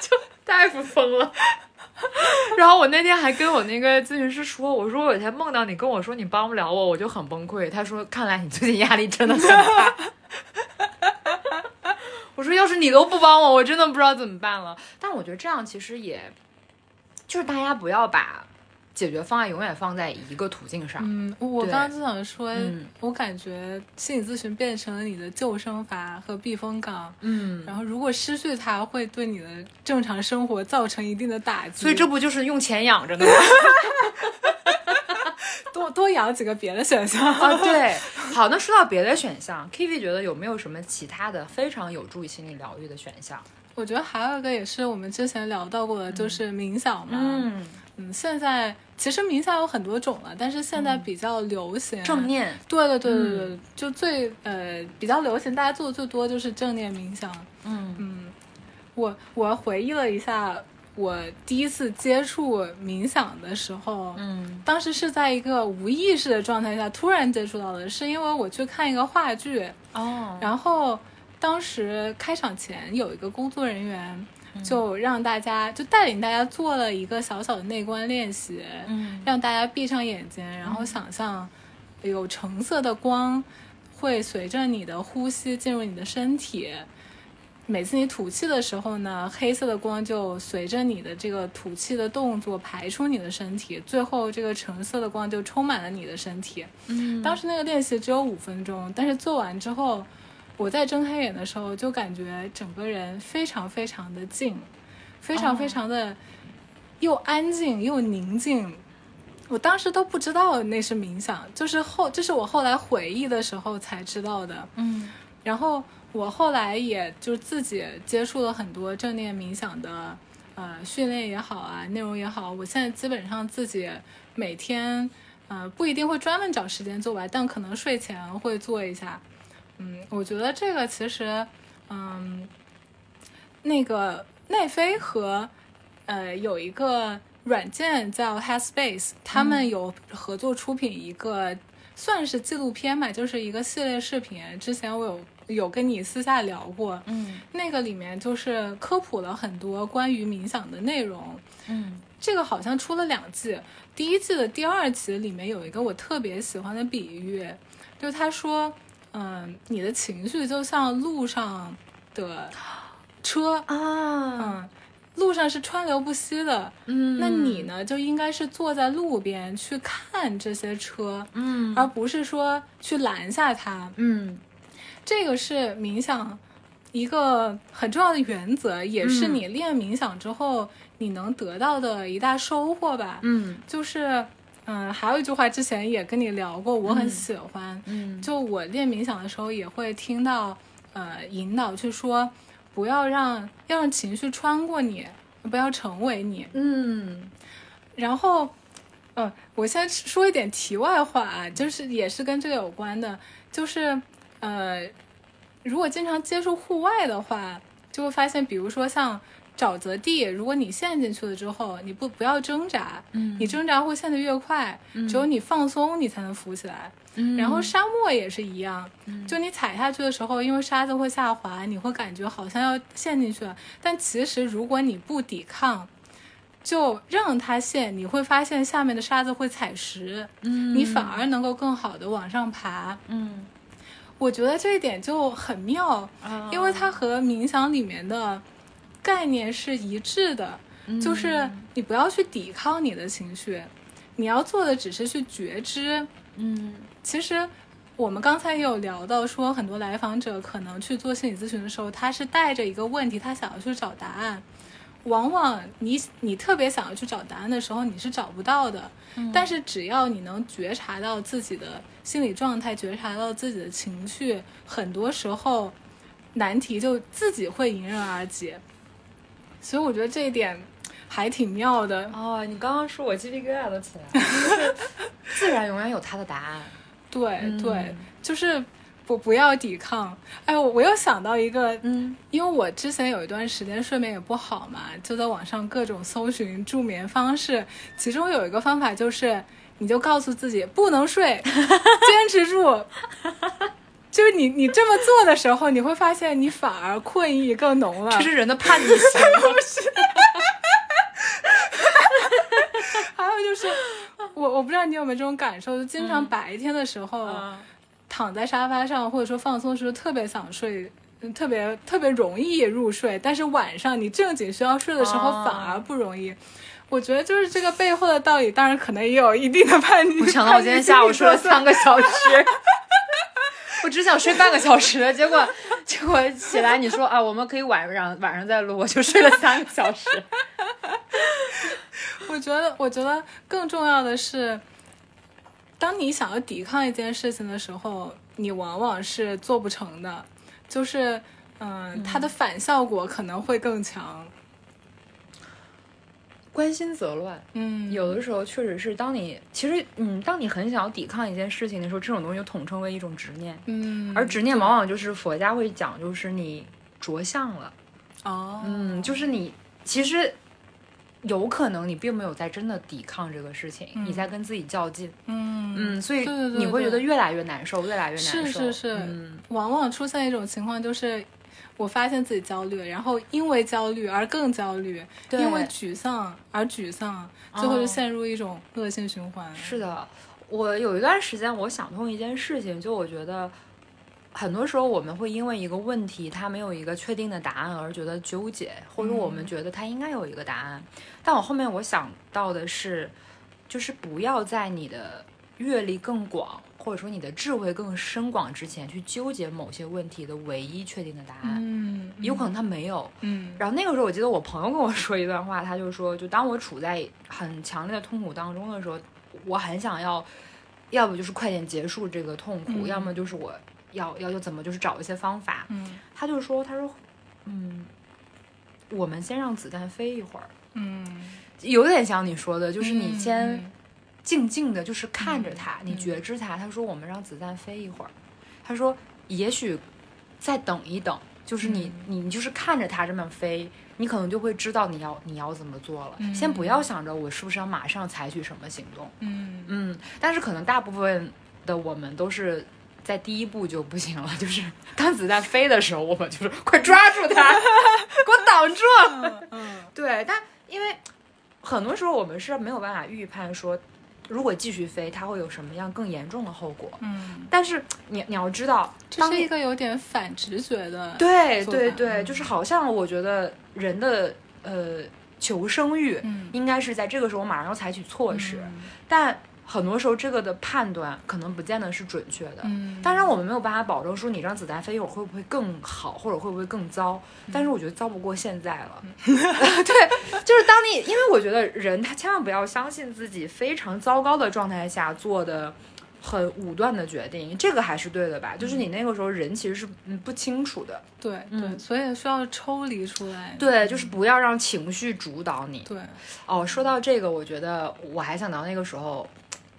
就大夫疯了。然后我那天还跟我那个咨询师说，我说我有天梦到你跟我说你帮不了我，我就很崩溃。他说看来你最近压力真的很大。我说要是你都不帮我，我真的不知道怎么办了。但我觉得这样其实也，就是大家不要把解决方案永远放在一个途径上。嗯，我刚刚就想说，嗯我感觉心理咨询变成了你的救生筏和避风港，嗯，然后如果失去它，会对你的正常生活造成一定的打击。所以这不就是用钱养着的吗？多多养几个别的选项。啊，对。好，那说到别的选项，Kiwi 觉得有没有什么其他的非常有助于心理疗愈的选项？我觉得还有一个也是我们之前聊到过的，就是冥想嘛。嗯，嗯，现在其实冥想有很多种了，但是现在比较流行、正。念。对对对对对，就最呃比较流行，大家做的最多就是正念冥想。嗯嗯，我我回忆了一下，我第一次接触冥想的时候，嗯当时是在一个无意识的状态下突然接触到的，是因为我去看一个话剧，哦，然后当时开场前有一个工作人员就让大家就带领大家做了一个小小的内观练习，嗯让大家闭上眼睛，然后想象有橙色的光会随着你的呼吸进入你的身体。每次你吐气的时候呢，黑色的光就随着你的这个吐气的动作排出你的身体，最后这个橙色的光就充满了你的身体。嗯当时那个练习只有五分钟，但是做完之后，我在睁开眼的时候就感觉整个人非常非常的静，非常哦非常的又安静又宁静。我当时都不知道那是冥想，就是后，这是我后来回忆的时候才知道的。嗯然后我后来也就自己接触了很多正念冥想的呃训练也好啊，内容也好，我现在基本上自己每天呃不一定会专门找时间做吧，但可能睡前会做一下。嗯，我觉得这个其实嗯，那个奈飞和呃有一个软件叫 Headspace，他们有合作出品一个。算是纪录片吧，就是一个系列视频。之前我有有跟你私下聊过，嗯那个里面就是科普了很多关于冥想的内容。嗯这个好像出了两季，第一季的第二集里面有一个我特别喜欢的比喻，就他说，嗯，你的情绪就像路上的车，啊。嗯，路上是川流不息的，嗯。那你呢就应该是坐在路边去看这些车，嗯。而不是说去拦下它。嗯。这个是冥想一个很重要的原则，也是嗯你练冥想之后你能得到的一大收获吧。嗯。就是，嗯，还有一句话之前也跟你聊过，我很喜欢。嗯就我练冥想的时候也会听到，呃，引导去说，不要让要让情绪穿过你，不要成为你。嗯然后，呃，我先说一点题外话啊，就是也是跟这个有关的，就是呃，如果经常接触户外的话，就会发现，比如说像沼泽地，如果你陷进去了之后，你不不要挣扎，嗯。你挣扎会陷得越快，只有你放松，你才能浮起来。然后沙漠也是一样，就你踩下去的时候，因为沙子会下滑，你会感觉好像要陷进去了，但其实如果你不抵抗，就让它陷，你会发现下面的沙子会踩实，嗯。你反而能够更好的往上爬。嗯，我觉得这一点就很妙，啊因为它和冥想里面的概念是一致的，就是你不要去抵抗你的情绪，你要做的只是去觉知。嗯其实我们刚才也有聊到，说很多来访者可能去做心理咨询的时候，他是带着一个问题，他想要去找答案。往往你你特别想要去找答案的时候，你是找不到的。但是只要你能觉察到自己的心理状态，觉察到自己的情绪，很多时候难题就自己会迎刃而解。所以我觉得这一点还挺妙的。哦，你刚刚说我鸡皮疙瘩都起来了，就 是自然永远有它的答案。对对嗯，就是不不要抵抗。哎，我我又想到一个，嗯因为我之前有一段时间睡眠也不好嘛，就在网上各种搜寻助眠方式，其中有一个方法就是，你就告诉自己不能睡，坚持住。就是你你这么做的时候，你会发现你反而困意更浓了。这是人的叛逆期。还有就是，我我不知道你有没有这种感受，就经常白天的时候、嗯躺在沙发上，或者说放松的时候，特别想睡。嗯特别特别容易入睡，但是晚上你正经需要睡的时候哦反而不容易。我觉得就是这个背后的道理，当然可能也有一定的叛逆。我想到我今天下午睡了三个小时，我只想睡半个小时，结果结果起来你说啊，我们可以晚上晚上再录，我就睡了三个小时。我觉得，我觉得更重要的是，当你想要抵抗一件事情的时候，你往往是做不成的，就是，嗯、它的反效果可能会更强。关心则乱，嗯，有的时候确实是当你其实嗯，当你很想要抵抗一件事情的时候，这种东西就统称为一种执念，嗯，而执念往往就是佛家会讲，就是你着相了，哦，嗯，就是你其实。有可能你并没有在真的抵抗这个事情，你在跟自己较劲，嗯。嗯，所以你会觉得越来越难受，越来越难受。是是是。嗯，往往出现一种情况就是。我发现自己焦虑，然后因为焦虑而更焦虑，对因为沮丧而沮丧，最后就哦陷入一种恶性循环。是的，我有一段时间我想通一件事情，就我觉得很多时候我们会因为一个问题它没有一个确定的答案而觉得纠结，或者我们觉得它应该有一个答案。但我后面我想到的是，就是不要在你的阅历更广。或者说你的智慧更深广之前，去纠结某些问题的唯一确定的答案，嗯，有可能他没有，嗯。然后那个时候，我记得我朋友跟我说一段话，他就说，就当我处在很强烈的痛苦当中的时候，我很想要，要不就是快点结束这个痛苦，嗯。要么就是我要要要怎么就是找一些方法。嗯。他就说，他说，嗯，我们先让子弹飞一会儿，嗯，有点像你说的，就是你嗯先嗯静静的，就是看着它，嗯你觉知它。他说，我们让子弹飞一会儿。他说，也许再等一等，就是你、你你就是看着它这么飞，你可能就会知道你要你要怎么做了。嗯先不要想着我是不是要马上采取什么行动，嗯嗯，但是可能大部分的我们都是。在第一步就不行了，就是 当子弹飞的时候，我们就是快抓住它，给我挡住。嗯对，但因为很多时候我们是没有办法预判说，如果继续飞，它会有什么样更严重的后果。嗯，但是你你要知道，这是一个有点反直觉的，对对对，嗯。就是好像我觉得人的呃求生欲嗯。应该是在这个时候马上要采取措施，嗯。但很多时候这个的判断可能不见得是准确的。嗯，当然，我们没有办法保证说你让子弹飞一会儿会不会更好，或者会不会更糟。但是我觉得糟不过现在了。对，就是当你，因为我觉得人他千万不要相信自己非常糟糕的状态下做的很武断的决定，这个还是对的吧？就是你那个时候人其实是嗯不清楚的。对对，嗯所以需要抽离出来。对，就是不要让情绪主导你。对，哦，说到这个，我觉得我还想到那个时候，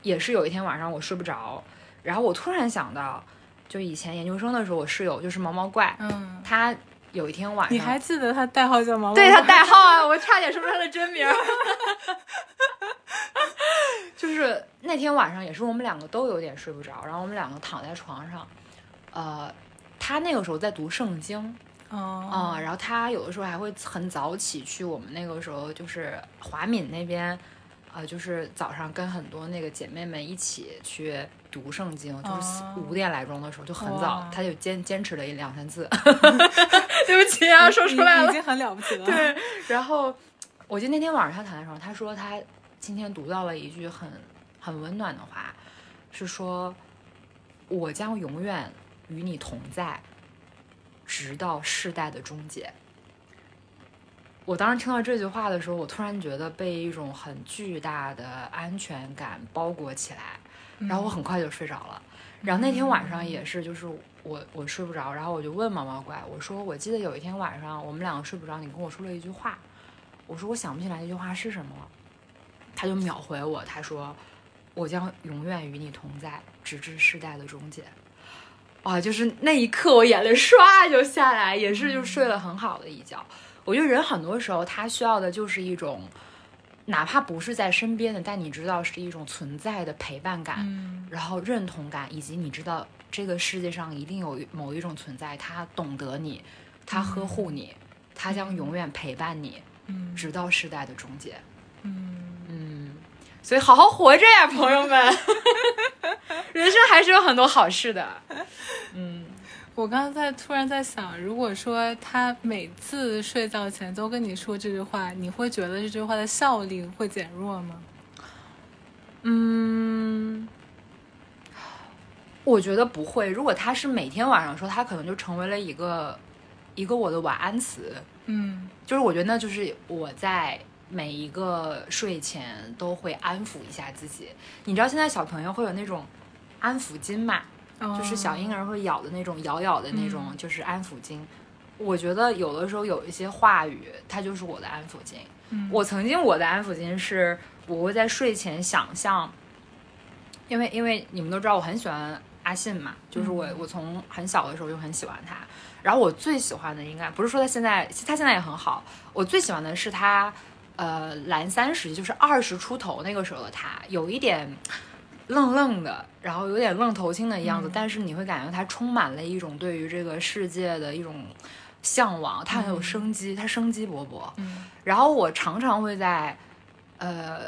也是有一天晚上我睡不着，然后我突然想到，就以前研究生的时候，我室友就是毛毛怪，嗯他有一天晚上，你还记得他代号叫毛毛？对他代号啊，我差点说出他的真名。就是那天晚上，也是我们两个都有点睡不着，然后我们两个躺在床上，呃，他那个时候在读圣经，哦，啊、然后他有的时候还会很早起去我们那个时候就是华敏那边，呃，就是早上跟很多那个姐妹们一起去读圣经，就是哦五点来钟的时候就很早哇，他就坚坚持了一两三次。对不起啊，说出来了已已。经很了不起了。对，然后我记得那天晚上他谈的时候，他说他今天读到了一句很很温暖的话，是说我将永远与你同在，直到世代的终结。我当时听到这句话的时候，我突然觉得被一种很巨大的安全感包裹起来，然后我很快就睡着了。然后那天晚上也是，就是我我睡不着，然后我就问毛毛怪，我说我记得有一天晚上我们两个睡不着，你跟我说了一句话，我说我想不起来那句话是什么了，他就秒回我，他说我将永远与你同在，直至世代的终结。啊，就是那一刻我眼泪唰就下来，也是就睡了很好的一觉。我觉得人很多时候他需要的就是一种，哪怕不是在身边的，但你知道是一种存在的陪伴感，嗯然后认同感，以及你知道这个世界上一定有某一种存在，他懂得你，他呵护你，他将永远陪伴你，嗯直到世代的终结。嗯，嗯，所以好好活着呀，朋友们，人生还是有很多好事的。嗯，我刚才在突然在想，如果说他每次睡觉前都跟你说这句话，你会觉得这句话的效力会减弱吗？嗯，我觉得不会。如果他是每天晚上说，他可能就成为了一个一个我的晚安词。嗯就是我觉得那就是我在每一个睡前都会安抚一下自己。你知道现在小朋友会有那种安抚巾嘛？就是小婴儿会咬的那种咬咬的那种，就是安抚巾。我觉得有的时候有一些话语，它就是我的安抚巾。嗯我曾经我的安抚巾是，我会在睡前想象，因为因为你们都知道我很喜欢阿信嘛，就是我、我从很小的时候就很喜欢他。然后我最喜欢的应该不是说他现在，他现在也很好，我最喜欢的是他，呃，蓝三时期就是二十出头那个时候的他，有一点愣愣的，然后有点愣头青的样子，但是你会感觉他充满了一种对于这个世界的一种向往，他很有生机，他生机勃勃。嗯然后我常常会在呃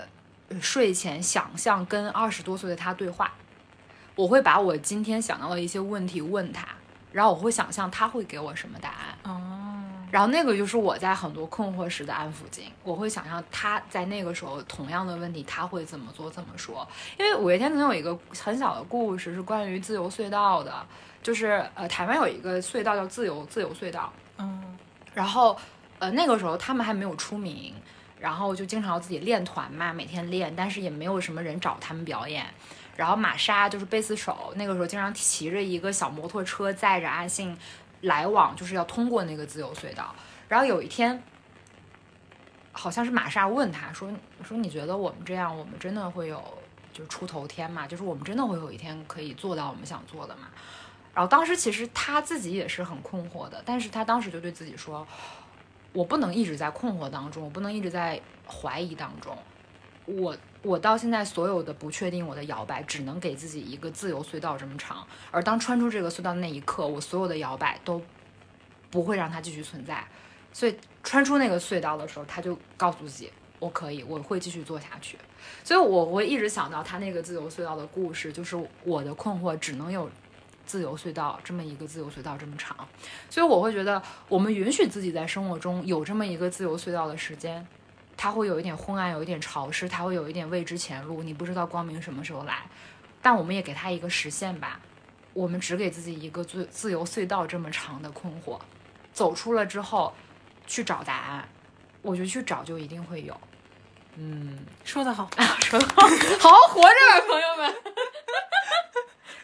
睡前想象跟二十多岁的他对话，我会把我今天想到的一些问题问他，然后我会想象他会给我什么答案。哦，然后那个就是我在很多困惑时的安抚巾，我会想象他在那个时候同样的问题他会怎么做怎么说。因为五月天曾经有一个很小的故事是关于自由隧道的，就是呃台湾有一个隧道叫自由自由隧道，嗯然后呃那个时候他们还没有出名，然后就经常要自己练团嘛，每天练，但是也没有什么人找他们表演。然后玛莎就是贝斯手，那个时候经常骑着一个小摩托车载着阿信来往，就是要通过那个自由隧道。然后有一天，好像是玛莎问他说：“说你觉得我们这样，我们真的会有就是出头天吗？就是我们真的会有一天可以做到我们想做的吗？”然后当时其实他自己也是很困惑的，但是他当时就对自己说：“我不能一直在困惑当中，我不能一直在怀疑当中。我我到现在所有的不确定，我的摇摆，只能给自己一个自由隧道这么长。而当穿出这个隧道那一刻，我所有的摇摆都不会让它继续存在。所以穿出那个隧道的时候，他就告诉自己，我可以，我会继续做下去。所以我会一直想到他那个自由隧道的故事，就是我的困惑只能有自由隧道这么一个自由隧道这么长。所以我会觉得，我们允许自己在生活中有这么一个自由隧道的时间，它会有一点昏暗，有一点潮湿，它会有一点未知前路，你不知道光明什么时候来。但我们也给它一个实现吧，我们只给自己一个自自由隧道这么长的困惑，走出了之后去找答案，我觉得去找就一定会有。嗯，说得好，说得好，好好活着吧，朋友们。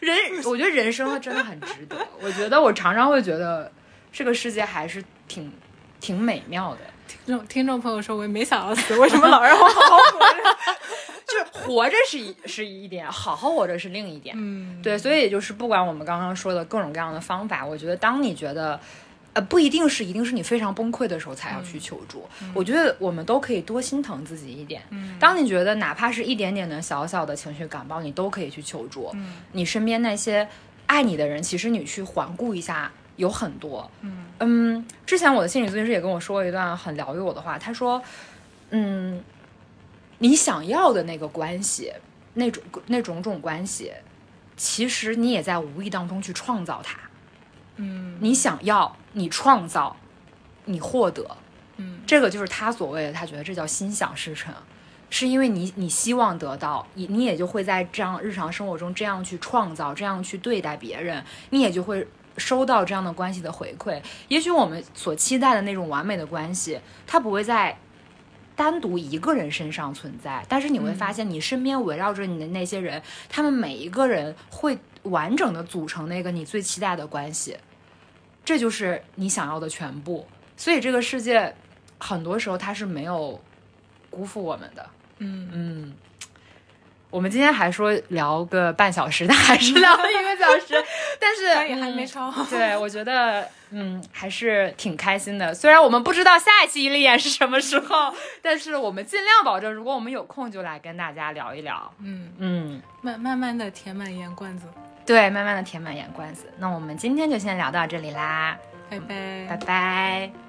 人，我觉得人生真的很值得。我觉得我常常会觉得这个世界还是挺挺美妙的。听众听众朋友说，我也没想要死，为什么老让我好好活着？就是活着是一是一点，好好活着是另一点。嗯，对，所以也就是不管我们刚刚说的各种各样的方法，我觉得当你觉得呃，不一定是一定是你非常崩溃的时候才要去求助。我觉得我们都可以多心疼自己一点。嗯当你觉得哪怕是一点点的小小的情绪感冒，你都可以去求助。嗯你身边那些爱你的人，其实你去环顾一下，有很多。嗯。嗯，之前我的心理咨询师也跟我说过一段很疗愈我的话，他说，嗯，你想要的那个关系，那种那种种关系，其实你也在无意当中去创造它。嗯。你想要，你创造，你获得，嗯。这个就是他所谓的，他觉得这叫心想事成，是因为你你希望得到，你你也就会在这样日常生活中这样去创造，这样去对待别人，你也就会收到这样的关系的回馈。也许我们所期待的那种完美的关系，它不会在单独一个人身上存在，但是你会发现，你身边围绕着你的那些人，他们每一个人会完整的组成那个你最期待的关系，这就是你想要的全部。所以这个世界很多时候它是没有辜负我们的。嗯嗯，我们今天还说聊个半小时，但还是聊了一个小时，但是也还没嗯超。对，我觉得嗯还是挺开心的。虽然我们不知道下一期一立演是什么时候，但是我们尽量保证，如果我们有空就来跟大家聊一聊。嗯，嗯，慢慢慢的填满盐罐子，对，慢慢的填满盐罐子。那我们今天就先聊到这里啦，拜拜拜拜。